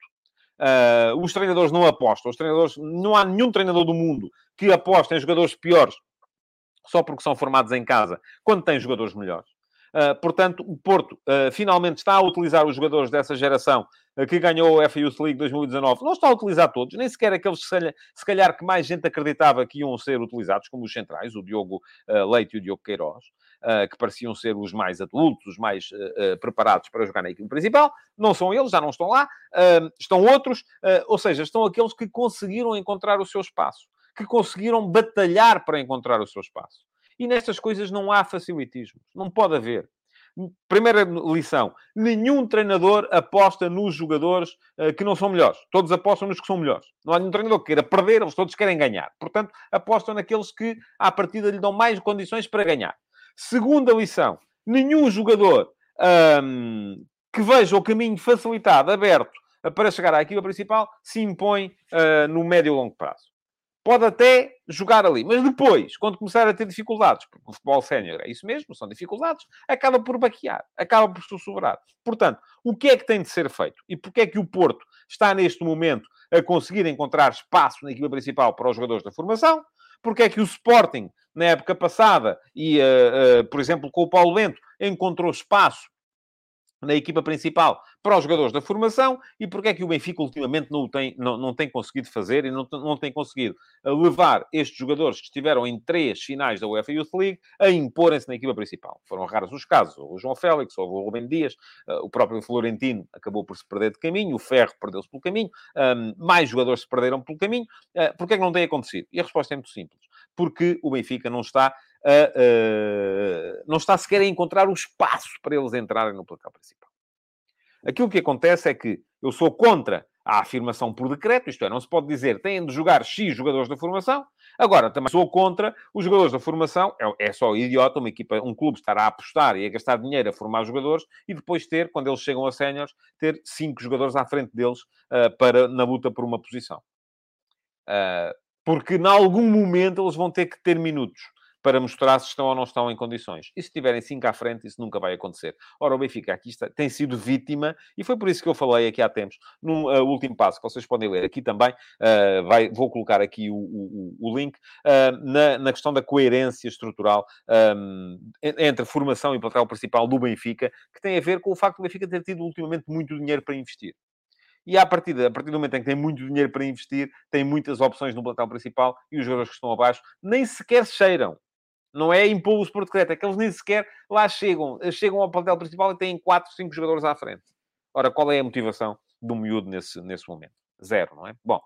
Uh, os treinadores não apostam. Os treinadores, não há nenhum treinador do mundo que aposte em jogadores piores só porque são formados em casa, quando tem jogadores melhores. Uh, portanto, o Porto uh, finalmente está a utilizar os jogadores dessa geração que ganhou a FA League 2019. Não está a utilizar todos, nem sequer aqueles que, se calhar, que mais gente acreditava que iam ser utilizados, como os centrais, o Diogo Leite e o Diogo Queiroz. que pareciam ser os mais adultos, os mais preparados para jogar na equipe principal. Não são eles, já não estão lá. estão outros, ou seja, estão aqueles que conseguiram encontrar o seu espaço, que conseguiram batalhar para encontrar o seu espaço. E nestas coisas não há facilitismo. Não pode haver. Primeira lição: nenhum treinador aposta nos jogadores uh, que não são melhores. Todos apostam nos que são melhores. Não há nenhum treinador que queira perder, eles todos querem ganhar. Portanto, apostam naqueles que, à partida, lhe dão mais condições para ganhar. Segunda lição: nenhum jogador um, que veja o caminho facilitado, aberto, uh, para chegar à equipa principal, se impõe uh, no médio e longo prazo pode até jogar ali. Mas depois, quando começar a ter dificuldades, porque o futebol sénior é isso mesmo, são dificuldades, acaba por baquear, acaba por sussurrar. Portanto, o que é que tem de ser feito? E porquê é que o Porto está neste momento a conseguir encontrar espaço na equipa principal para os jogadores da formação? Porque é que o Sporting, na época passada, e, uh, uh, por exemplo, com o Paulo Bento, encontrou espaço na equipa principal para os jogadores da formação e porque é que o Benfica ultimamente não, tem, não, não tem conseguido fazer e não, não tem conseguido levar estes jogadores que estiveram em três finais da UEFA Youth League a imporem-se na equipa principal. Foram raros os casos. O João Félix, o Rubem Dias, eh, o próprio Florentino acabou por se perder de caminho, o Ferro perdeu-se pelo caminho, mais jogadores se perderam pelo caminho. Eh, porque é que não tem acontecido? E a resposta é muito simples. Porque o Benfica não está a, não está sequer a encontrar o espaço para eles entrarem no placar principal. Aquilo que acontece é que eu sou contra a afirmação por decreto, isto é, não se pode dizer têm de jogar X jogadores da formação. Agora, também sou contra os jogadores da formação. É, é só idiota uma equipa, um clube estar a apostar e a gastar dinheiro a formar jogadores e depois ter, quando eles chegam a séniores, ter cinco jogadores à frente deles uh, para, na luta por uma posição. Uh, porque, em algum momento, eles vão ter que ter minutos para mostrar se estão ou não estão em condições. E se tiverem cinco à frente, isso nunca vai acontecer. Ora, o Benfica aqui está, tem sido vítima, e foi por isso que eu falei aqui há tempos, no uh, último passo, que vocês podem ler aqui também, uh, vai, vou colocar aqui o, o, o link, uh, na, na, questão da coerência estrutural um, entre formação e papel principal do Benfica, que tem a ver com o facto do Benfica ter tido ultimamente muito dinheiro para investir. E à partida, a partir do momento em que tem muito dinheiro para investir, tem muitas opções no plantel principal e os jogadores que estão abaixo nem sequer cheiram não é impô-los por decreto, é que eles nem sequer lá chegam. Chegam ao plantel principal e têm 4, 5 jogadores à frente. Ora, qual é a motivação do miúdo nesse, nesse momento? Zero, não é? Bom,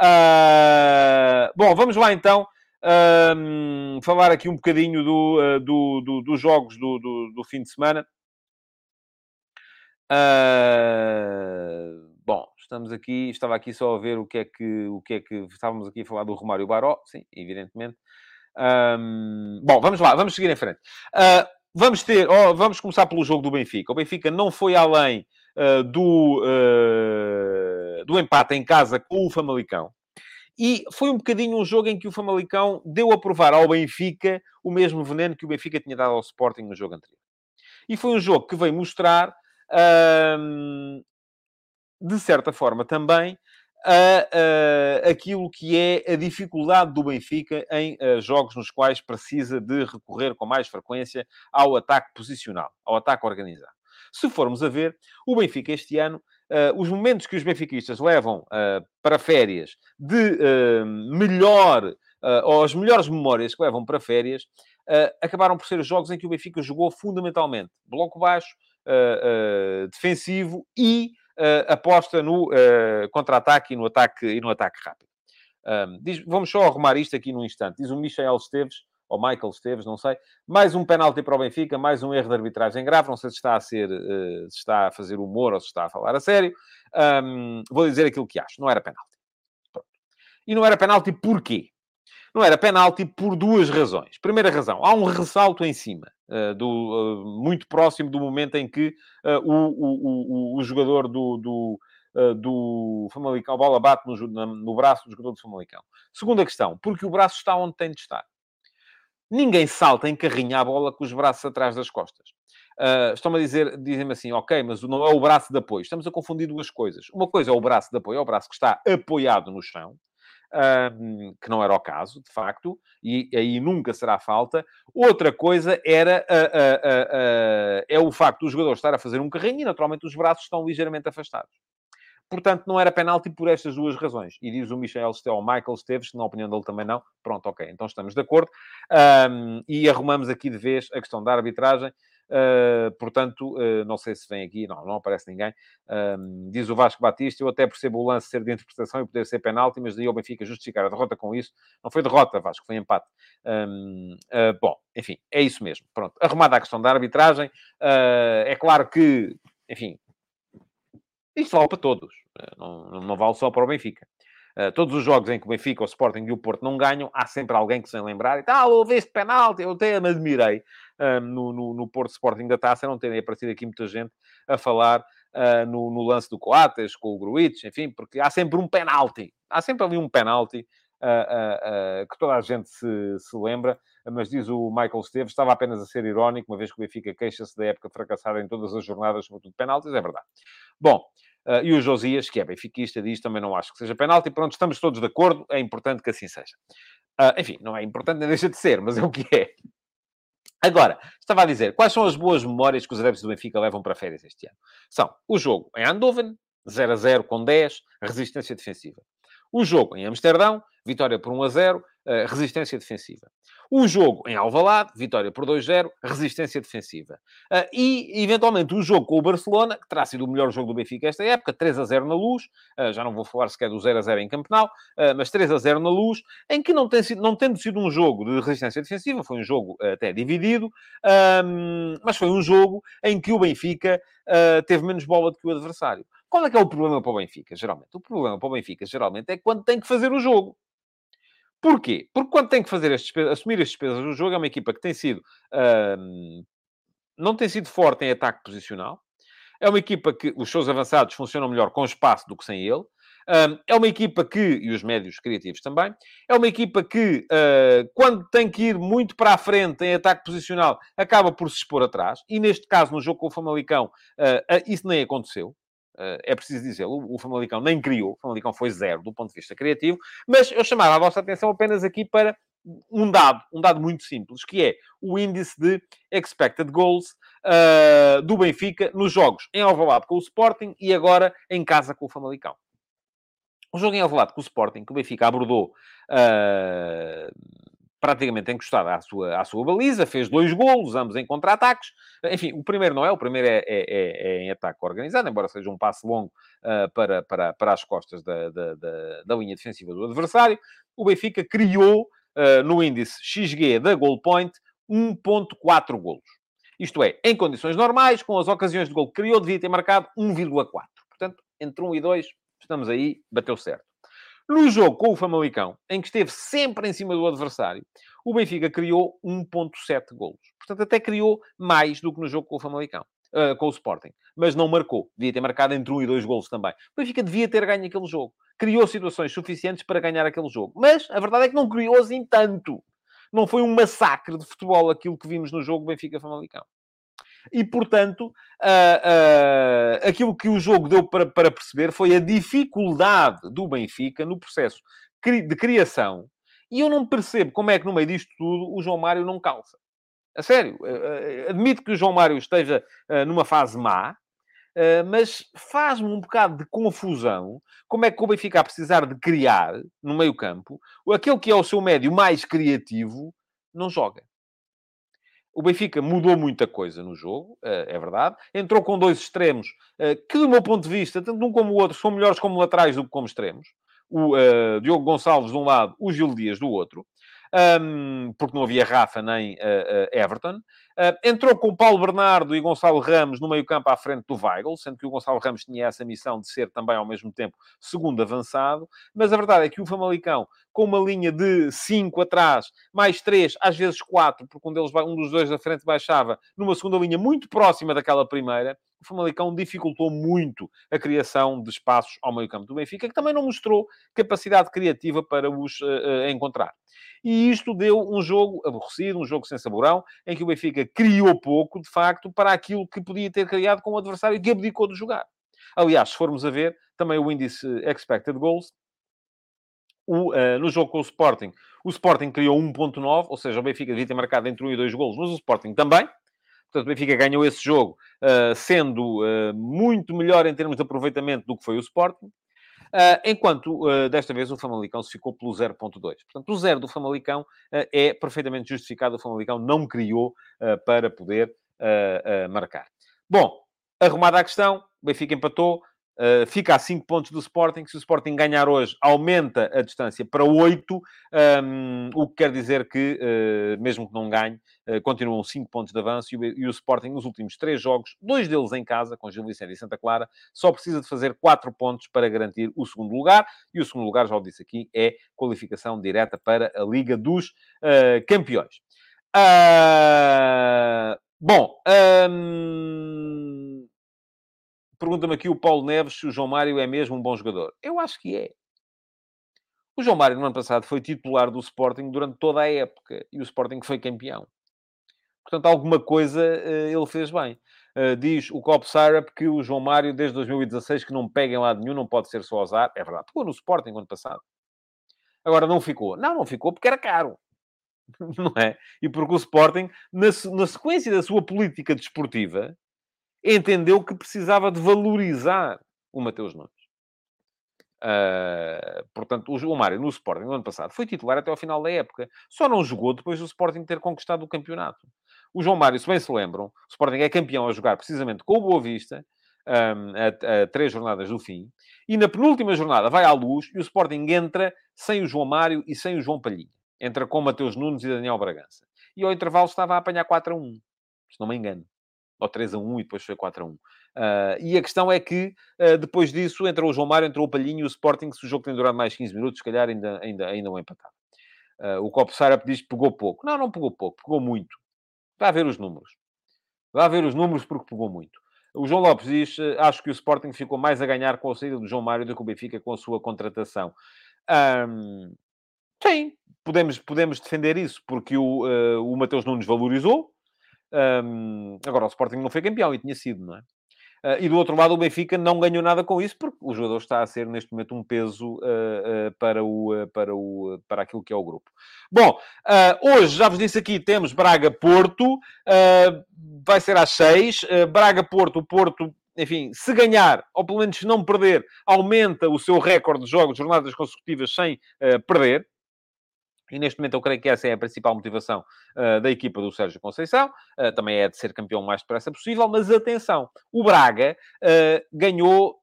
uh, bom vamos lá então uh, falar aqui um bocadinho do, uh, do, do, dos jogos do, do, fim de semana. bom, estamos aqui, estava aqui só a ver o que é que, o que é que estávamos aqui a falar do Romário Baró, sim, evidentemente. Um, bom, vamos lá, vamos seguir em frente. Uh, vamos ter, oh, vamos começar pelo jogo do Benfica. O Benfica não foi além uh, do, uh, do empate em casa com o Famalicão. E foi um bocadinho um jogo em que o Famalicão deu a provar ao Benfica o mesmo veneno que o Benfica tinha dado ao Sporting no jogo anterior. E foi um jogo que veio mostrar, de certa forma também, a, a, aquilo que é a dificuldade do Benfica em uh, jogos nos quais precisa de recorrer com mais frequência ao ataque posicional, ao ataque organizado. Se formos a ver, o Benfica este ano, uh, os momentos que os benfiquistas levam uh, para férias de melhor, ou as melhores memórias que levam para férias, acabaram por ser os jogos em que o Benfica jogou fundamentalmente bloco baixo, defensivo e aposta no uh, contra-ataque e no ataque, e no ataque rápido. Um, diz, vamos só arrumar isto aqui num instante. Diz o Michel Esteves, ou Michael Esteves, não sei, mais um penalti para o Benfica, mais um erro de arbitragem grave. Não sei se está a ser, uh, se está a fazer humor ou se está a falar a sério. Um, vou dizer aquilo que acho. Não era penalti. Pronto. E não era penalti porquê? Não era penalti por duas razões. Primeira razão, há um ressalto em cima, uh, do, uh, muito próximo do momento em que uh, o, o, o, o, jogador do, do, do Famalicão, a bola bate no, no braço do jogador do Famalicão. Segunda questão, porque o braço está onde tem de estar. Ninguém salta em carrinha a bola com os braços atrás das costas. Uh, estão-me a dizer, dizem-me assim, ok, mas não é o braço de apoio. Estamos a confundir duas coisas. Uma coisa é o braço de apoio, é o braço que está apoiado no chão um, que não era o caso, de facto, e aí nunca será falta. Outra coisa era é o facto do jogador estar a fazer um carrinho e, naturalmente, os braços estão ligeiramente afastados. Portanto, não era penalti por estas duas razões. E diz o Michel Esteves, Michael Esteves, na opinião dele também não. Pronto, ok, então estamos de acordo. Um, e arrumamos aqui de vez a questão da arbitragem. Uh, portanto, uh, não sei se vem aqui, não, não aparece ninguém. Uh, diz o Vasco Batista, eu até percebo o lance ser de interpretação e poder ser penalti, mas daí o Benfica justificar a derrota com isso. Não foi derrota, Vasco, foi empate. bom, enfim, é isso mesmo. Pronto, arrumada a questão da arbitragem. é claro que, enfim, isto vale para todos. Não, não vale só para o Benfica. Uh, todos os jogos em que o Benfica, o Sporting e o Porto não ganham, há sempre alguém que se lembrar e tal, houve este penalti, eu até me admirei uh, no, no, no, Porto Sporting da Taça, não terem aparecido aqui muita gente a falar uh, no, no, lance do Coates, com o Gruitch, enfim, porque há sempre um penalti, há sempre ali um penalti que toda a gente se, se lembra, mas diz o Michael Esteves, estava apenas a ser irónico, uma vez que o Benfica queixa-se da época fracassada em todas as jornadas, sobretudo penaltis, é verdade. Bom, Uh, e o Josias, que é benfiquista, diz também não acho que seja penalti. Pronto, estamos todos de acordo, é importante que assim seja. Uh, enfim, não é importante, nem deixa de ser, mas é o que é. Agora, estava a dizer, quais são as boas memórias que os adeptos do Benfica levam para férias este ano? São o jogo em Eindhoven, 0 a 0 com 10, resistência defensiva. O jogo em Amsterdão, vitória por 1 a 0, eh, resistência defensiva. O jogo em Alvalade, vitória por 2-0, resistência defensiva. Uh, e, eventualmente, o jogo com o Barcelona, que terá sido o melhor jogo do Benfica esta época, 3-0 na Luz, uh, já não vou falar sequer do 0-0 em Campenal, uh, mas 3-0 na Luz, em que não, tem sido, não tendo sido um jogo de resistência defensiva, foi um jogo até dividido, mas foi um jogo em que o Benfica teve menos bola do que o adversário. Qual é que é o problema para o Benfica, geralmente? O problema para o Benfica, geralmente, é quando tem que fazer o jogo. Porquê? Porque quando tem que fazer as assumir as despesas do jogo, é uma equipa que tem sido... Não tem sido forte em ataque posicional. É uma equipa que os seus avançados funcionam melhor com espaço do que sem ele. é uma equipa que, e os médios criativos também, é uma equipa que, uh, quando tem que ir muito para a frente em ataque posicional, acaba por se expor atrás. E neste caso, no jogo com o Famalicão, uh, isso nem aconteceu. Uh, é preciso dizer, o, o Famalicão nem criou, o Famalicão foi zero do ponto de vista criativo, mas eu chamava a vossa atenção apenas aqui para um dado, um dado muito simples, que é o índice de expected goals uh, do Benfica nos jogos em Alvalade com o Sporting e agora em casa com o Famalicão. O jogo em Alvalade com o Sporting, que o Benfica abordou uh, praticamente encostada à sua, à sua baliza, fez dois golos, ambos em contra-ataques. Enfim, o primeiro não é, o primeiro é, é, é, é em ataque organizado, embora seja um passe longo uh, para, para, para as costas da, da, da, da, linha defensiva do adversário. O Benfica criou uh, no índice XG da goal point 1.4 golos. Isto é, em condições normais, com as ocasiões de gol que criou, devia ter marcado 1,4. Portanto, entre 1 e 2, estamos aí, bateu certo. No jogo com o Famalicão, em que esteve sempre em cima do adversário, o Benfica criou 1.7 golos. Portanto, até criou mais do que no jogo com o Famalicão. Uh, com o Sporting, mas não marcou. Devia ter marcado entre 1 e 2 golos também. O Benfica devia ter ganho aquele jogo. Criou situações suficientes para ganhar aquele jogo. Mas a verdade é que não criou assim tanto. Não foi um massacre de futebol aquilo que vimos no jogo Benfica-Famalicão. E, portanto, uh, uh, aquilo que o jogo deu para, para perceber foi a dificuldade do Benfica no processo de criação. E eu não percebo como é que, no meio disto tudo, o João Mário não calça. A sério, uh, admito que o João Mário esteja numa fase má, mas faz-me um bocado de confusão como é que o Benfica, a precisar de criar no meio campo, aquele que é o seu médio mais criativo, não joga. O Benfica mudou muita coisa no jogo, eh, é verdade. Entrou com dois extremos eh, que, do meu ponto de vista, tanto um como o outro, são melhores como laterais do que como extremos. O uh, Diogo Gonçalves de um lado, o Gil Dias do outro um, porque não havia Rafa nem uh, uh, Everton. Uh, entrou com Paulo Bernardo e Gonçalo Ramos no meio-campo à frente do Weigl, sendo que o Gonçalo Ramos tinha essa missão de ser também ao mesmo tempo segundo avançado. Mas a verdade é que o Famalicão, com uma linha de 5 atrás, mais 3, às vezes 4, porque um, deles, um dos dois da frente baixava, numa segunda linha muito próxima daquela primeira, o Famalicão dificultou muito a criação de espaços ao meio-campo do Benfica, que também não mostrou capacidade criativa para os uh, encontrar. E isto deu um jogo aborrecido, um jogo sem saborão, em que o Benfica criou pouco, de facto, para aquilo que podia ter criado com o adversário que abdicou de jogar. Aliás, se formos a ver, também o índice expected goals, o, uh, no jogo com o Sporting, o Sporting criou 1.9, ou seja, o Benfica devia ter marcado entre 1 e 2 golos, mas o Sporting também. Portanto, o Benfica ganhou esse jogo, uh, sendo uh, muito melhor em termos de aproveitamento do que foi o Sporting. Uh, enquanto, uh, desta vez, o Famalicão se ficou pelo 0.2. Portanto, o zero do Famalicão uh, é perfeitamente justificado. O Famalicão não criou para poder marcar. Bom, arrumada a questão, o Benfica empatou. Uh, fica a 5 pontos do Sporting. Se o Sporting ganhar hoje, aumenta a distância para 8, um, o que quer dizer que, uh, mesmo que não ganhe, uh, continuam 5 pontos de avanço. E o, e o, Sporting, nos últimos 3 jogos, dois deles em casa, com Gil Vicente e Santa Clara, só precisa de fazer 4 pontos para garantir o segundo lugar. E o segundo lugar, já o disse aqui, é qualificação direta para a Liga dos Campeões. Ah, bom. Um Pergunta-me aqui o Paulo Neves se o João Mário é mesmo um bom jogador. Eu acho que é. O João Mário, no ano passado, foi titular do Sporting durante toda a época e o Sporting foi campeão. Portanto, alguma coisa uh, ele fez bem. Uh, diz o Cop Syrup que o João Mário, desde 2016, que não pega em lado nenhum, não pode ser só azar. É verdade. Ficou no Sporting ano passado. Agora, não ficou. Não, não ficou porque era caro. [LAUGHS] não é? E porque o Sporting, na sequência da sua política desportiva, entendeu que precisava de valorizar o Mateus Nunes. Uh, portanto, o João Mário no Sporting no ano passado foi titular até ao final da época. Só não jogou depois do Sporting ter conquistado o campeonato. O João Mário, se bem se lembram, o Sporting é campeão a jogar precisamente com o Boa Vista, um, a, a, três jornadas do fim, e na penúltima jornada vai à luz e o Sporting entra sem o João Mário e sem o João Palhinha. Entra com Mateus Nunes e Daniel Bragança. E ao intervalo estava a apanhar 4 a 1, se não me engano. Ou 3 a 1 e depois foi 4 a 1. Uh, e a questão é que, uh, depois disso, entrou o João Mário, entrou o Palhinho e o Sporting, se o jogo tem durado mais 15 minutos, se calhar ainda, ainda, ainda não empatava. Uh, o Copo Sarap diz que pegou pouco. Não, não pegou pouco, pegou muito. Vá ver os números. Vá ver os números porque pegou muito. O João Lopes diz, acho que o Sporting ficou mais a ganhar com a saída do João Mário do que o Benfica com a sua contratação. Um, sim, podemos, podemos defender isso, porque o, o Mateus Nunes valorizou. Um, agora, o Sporting não foi campeão e tinha sido, não é? Uh, e do outro lado, o Benfica não ganhou nada com isso, porque o jogador está a ser neste momento um peso uh, uh, para, o, para, o, para aquilo que é o grupo. Bom, hoje, já vos disse aqui, temos Braga-Porto, vai ser às seis. Braga-Porto, o Porto enfim, se ganhar, ou pelo menos se não perder, aumenta o seu recorde de jogos, jornadas consecutivas sem perder. E neste momento eu creio que essa é a principal motivação uh, da equipa do Sérgio Conceição. Uh, também é de ser campeão o mais depressa possível. Mas atenção, o Braga uh, ganhou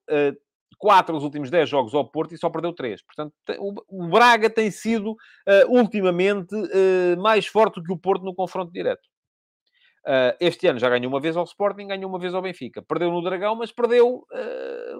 quatro dos últimos dez jogos ao Porto e só perdeu três. Portanto, o, Braga tem sido ultimamente mais forte que o Porto no confronto direto. este ano já ganhou uma vez ao Sporting, ganhou uma vez ao Benfica. Perdeu no Dragão, mas perdeu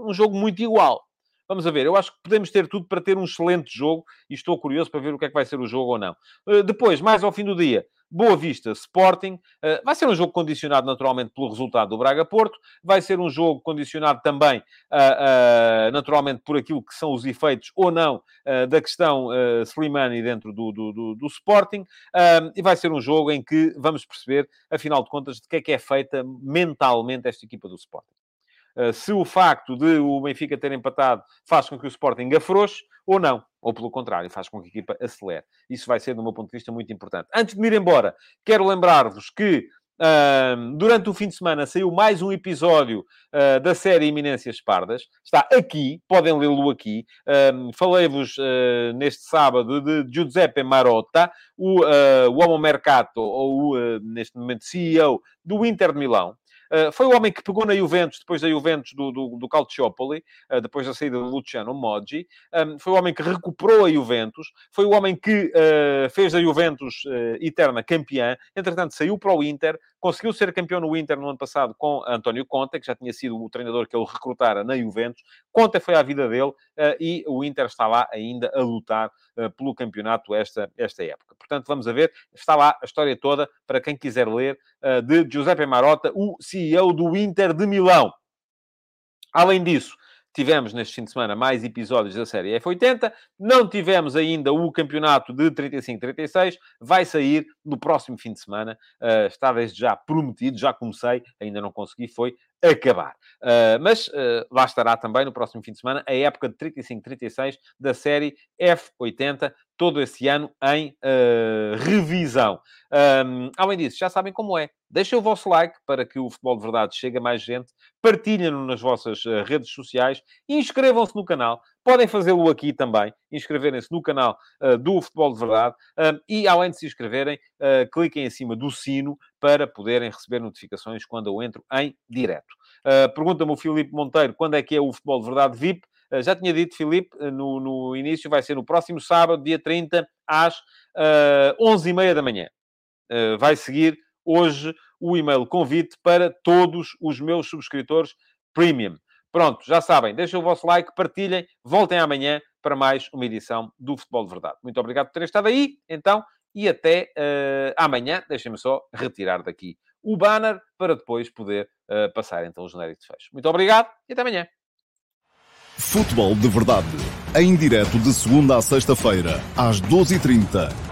um jogo muito igual. Vamos ver, eu acho que podemos ter tudo para ter um excelente jogo e estou curioso para ver o que é que vai ser o jogo ou não. Uh, depois, mais ao fim do dia, Boa Vista Sporting. Uh, vai ser um jogo condicionado naturalmente pelo resultado do Braga-Porto. Vai ser um jogo condicionado também, uh, naturalmente, por aquilo que são os efeitos ou não da questão Slimani dentro do, do, do, do Sporting. e vai ser um jogo em que vamos perceber, afinal de contas, de que é que é feita mentalmente esta equipa do Sporting. Eh, se o facto de o Benfica ter empatado faz com que o Sporting afrouxe ou não. Ou, pelo contrário, faz com que a equipa acelere. Isso vai ser, do meu ponto de vista, muito importante. Antes de me ir embora, quero lembrar-vos que Uh, durante o fim de semana saiu mais um episódio uh, da série Iminências Pardas. Está aqui, podem lê-lo aqui. Uh, Falei-vos uh, neste sábado de Giuseppe Marotta, o, o Homo Mercato, ou neste momento CEO do Inter de Milão. Uh, foi o homem que pegou na Juventus, depois da Juventus do, do, do Calciopoli, uh, depois da saída do Luciano Moggi. Um, foi o homem que recuperou a Juventus. Foi o homem que uh, fez a Juventus eterna campeã. Entretanto, saiu para o Inter, conseguiu ser campeão no Inter no ano passado com António Conte, que já tinha sido o treinador que ele recrutara na Juventus. Conte foi a vida dele e o Inter está lá ainda a lutar pelo campeonato esta, esta época. Portanto, vamos a ver. Está lá a história toda para quem quiser ler de Giuseppe Marotta, o CEO do Inter de Milão. Além disso, tivemos neste fim de semana mais episódios da série F80. Não tivemos ainda o campeonato de 35-36. Vai sair no próximo fim de semana. Uh, está desde já prometido, já comecei, ainda não consegui, foi acabar. Uh, mas uh, lá estará também no próximo fim de semana a época de 35-36 da série F80, todo esse ano em uh, revisão. Um, além disso, já sabem como é. Deixem o vosso like para que o Futebol de Verdade chegue a mais gente. Partilhem-no nas vossas redes sociais. Inscrevam-se no canal. Podem fazê-lo aqui também. Inscreverem-se no canal do Futebol de Verdade. e, além de se inscreverem, cliquem em cima do sino para poderem receber notificações quando eu entro em direto. Uh, Pergunta-me o Filipe Monteiro quando é que é o Futebol de Verdade VIP. Uh, já tinha dito, Filipe, uh, no, no, início, vai ser no próximo sábado, dia 30, às uh, 11h30 da manhã. vai seguir hoje o e-mail convite para todos os meus subscritores premium. Pronto, já sabem, deixem o vosso like, partilhem, voltem amanhã para mais uma edição do Futebol de Verdade. Muito obrigado por terem estado aí, então, e até uh, amanhã. Deixem-me só retirar daqui o banner para depois poder uh, passar então o genérico de fecho. Muito obrigado e até amanhã. Futebol de Verdade, em direto de segunda a sexta-feira, às 12h30